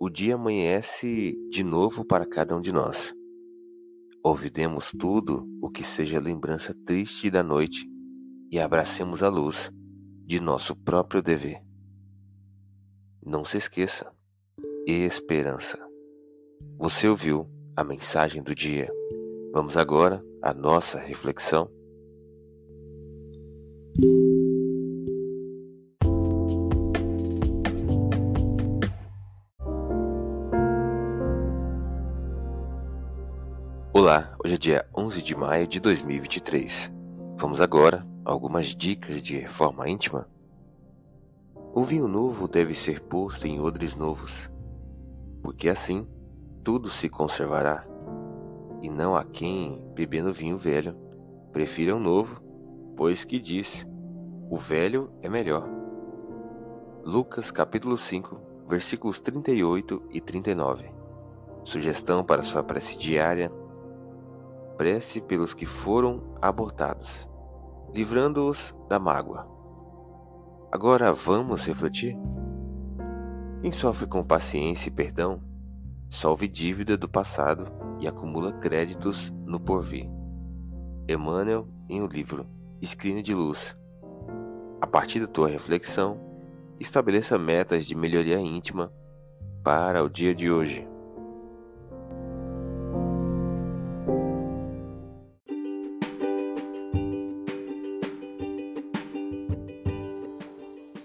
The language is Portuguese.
o dia amanhece de novo para cada um de nós. Ouvidemos tudo o que seja lembrança triste da noite e abracemos a luz de nosso próprio dever. Não se esqueça, esperança. Você ouviu a mensagem do dia. Vamos agora à nossa reflexão. Olá, hoje é dia 11 de maio de 2023. Vamos agora a algumas dicas de reforma íntima. O vinho novo deve ser posto em odres novos, porque assim tudo se conservará. E não há quem, bebendo vinho velho, prefira o novo, pois que diz: o velho é melhor. Lucas capítulo 5, versículos 38 e 39. Sugestão para sua prece diária prece pelos que foram abortados, livrando-os da mágoa. Agora vamos refletir? Quem sofre com paciência e perdão, solve dívida do passado e acumula créditos no porvir. Emmanuel, em o livro Escrina de Luz. A partir da tua reflexão, estabeleça metas de melhoria íntima para o dia de hoje.